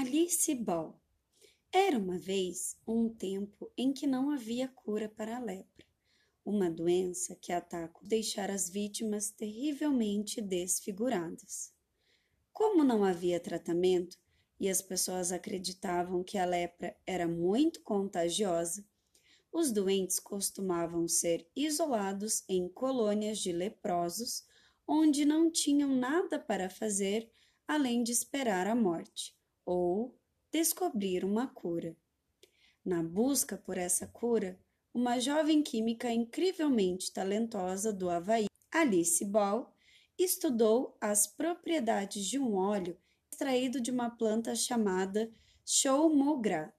Alice Ball. Era uma vez um tempo em que não havia cura para a lepra, uma doença que ataca deixar as vítimas terrivelmente desfiguradas. Como não havia tratamento e as pessoas acreditavam que a lepra era muito contagiosa, os doentes costumavam ser isolados em colônias de leprosos, onde não tinham nada para fazer além de esperar a morte ou descobrir uma cura. Na busca por essa cura, uma jovem química incrivelmente talentosa do Havaí, Alice Ball, estudou as propriedades de um óleo extraído de uma planta chamada Choumogra.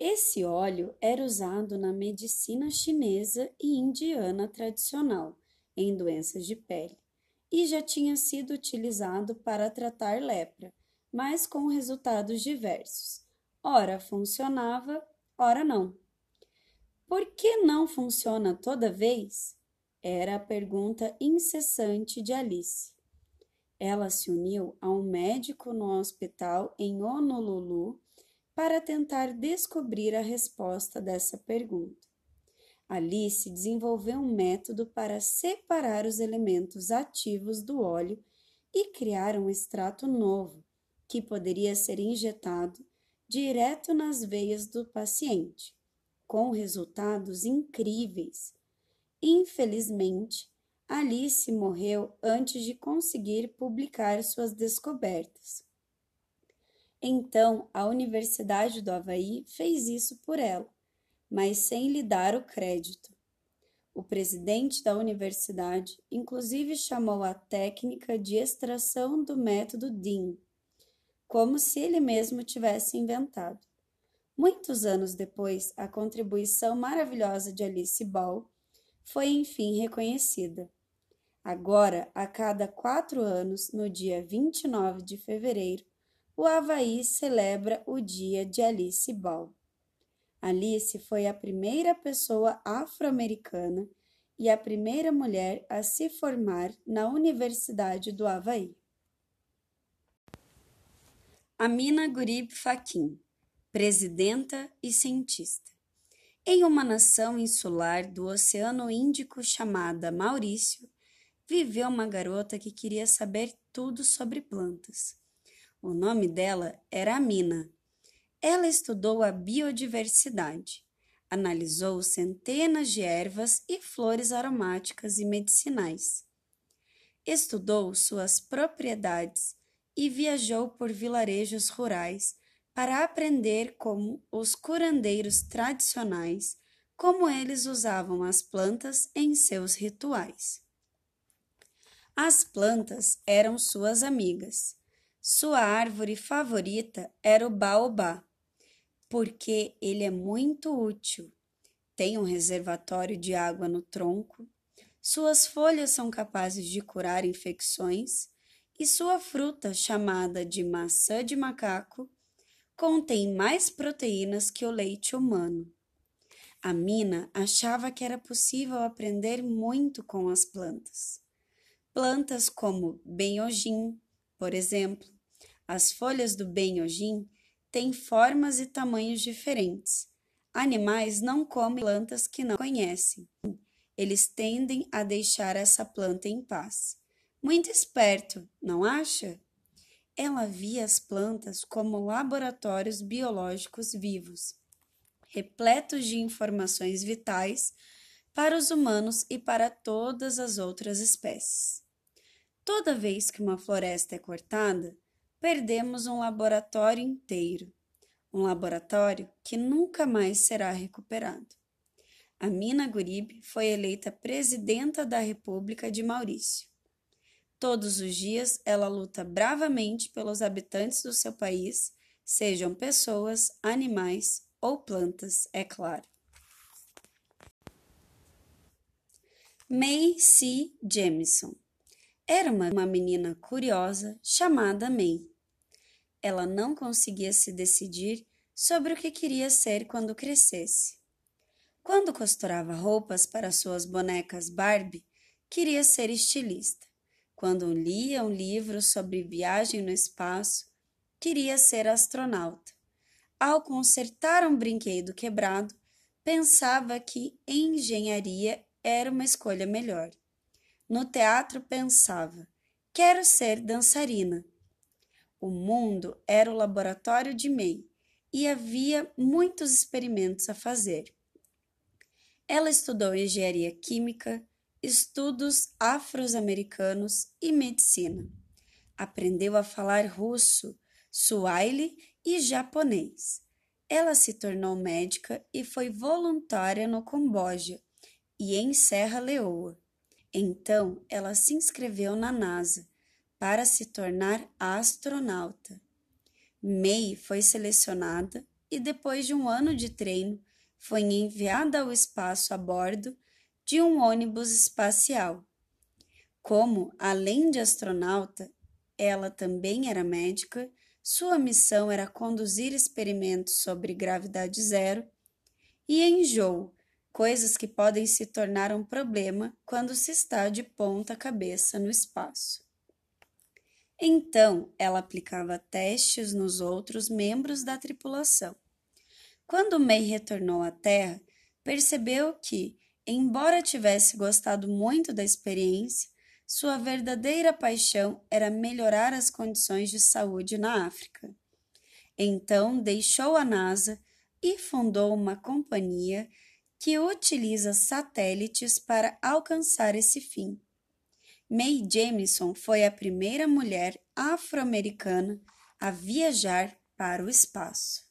Esse óleo era usado na medicina chinesa e indiana tradicional em doenças de pele e já tinha sido utilizado para tratar lepra, mas com resultados diversos. Ora funcionava, ora não. Por que não funciona toda vez? Era a pergunta incessante de Alice. Ela se uniu a um médico no hospital em Honolulu para tentar descobrir a resposta dessa pergunta. Alice desenvolveu um método para separar os elementos ativos do óleo e criar um extrato novo, que poderia ser injetado direto nas veias do paciente, com resultados incríveis. Infelizmente, Alice morreu antes de conseguir publicar suas descobertas. Então, a Universidade do Havaí fez isso por ela mas sem lhe dar o crédito. O presidente da universidade, inclusive, chamou a técnica de extração do método DIN, como se ele mesmo tivesse inventado. Muitos anos depois, a contribuição maravilhosa de Alice Ball foi enfim reconhecida. Agora, a cada quatro anos, no dia 29 de fevereiro, o Havaí celebra o Dia de Alice Ball. Alice foi a primeira pessoa afro-americana e a primeira mulher a se formar na Universidade do Havaí. Amina Gurib Fakim, presidenta e cientista. Em uma nação insular do Oceano Índico chamada Maurício, viveu uma garota que queria saber tudo sobre plantas. O nome dela era Amina ela estudou a biodiversidade, analisou centenas de ervas e flores aromáticas e medicinais. Estudou suas propriedades e viajou por vilarejos rurais para aprender como os curandeiros tradicionais, como eles usavam as plantas em seus rituais. As plantas eram suas amigas. Sua árvore favorita era o baobá, porque ele é muito útil. Tem um reservatório de água no tronco, suas folhas são capazes de curar infecções e sua fruta, chamada de maçã de macaco, contém mais proteínas que o leite humano. A Mina achava que era possível aprender muito com as plantas. Plantas como benhojim, por exemplo. As folhas do benhojim têm formas e tamanhos diferentes. Animais não comem plantas que não conhecem. Eles tendem a deixar essa planta em paz. Muito esperto, não acha? Ela via as plantas como laboratórios biológicos vivos, repletos de informações vitais para os humanos e para todas as outras espécies. Toda vez que uma floresta é cortada, perdemos um laboratório inteiro, um laboratório que nunca mais será recuperado. A Mina Gurib foi eleita presidenta da República de Maurício. Todos os dias ela luta bravamente pelos habitantes do seu país, sejam pessoas, animais ou plantas, é claro. May C. Jamison era uma, uma menina curiosa chamada May. Ela não conseguia se decidir sobre o que queria ser quando crescesse. Quando costurava roupas para suas bonecas Barbie, queria ser estilista, Quando lia um livro sobre viagem no espaço, queria ser astronauta. Ao consertar um brinquedo quebrado, pensava que engenharia era uma escolha melhor. No teatro, pensava: quero ser dançarina. O mundo era o laboratório de May e havia muitos experimentos a fazer. Ela estudou engenharia química, estudos afro-americanos e medicina. Aprendeu a falar russo, suaile e japonês. Ela se tornou médica e foi voluntária no Camboja e em Serra Leoa. Então, ela se inscreveu na NASA para se tornar astronauta. May foi selecionada e, depois de um ano de treino, foi enviada ao espaço a bordo de um ônibus espacial. Como, além de astronauta, ela também era médica, sua missão era conduzir experimentos sobre gravidade zero e enjoo, coisas que podem se tornar um problema quando se está de ponta cabeça no espaço. Então, ela aplicava testes nos outros membros da tripulação. Quando May retornou à Terra, percebeu que, embora tivesse gostado muito da experiência, sua verdadeira paixão era melhorar as condições de saúde na África. Então, deixou a NASA e fundou uma companhia que utiliza satélites para alcançar esse fim. Mae Jemison foi a primeira mulher afro-americana a viajar para o espaço.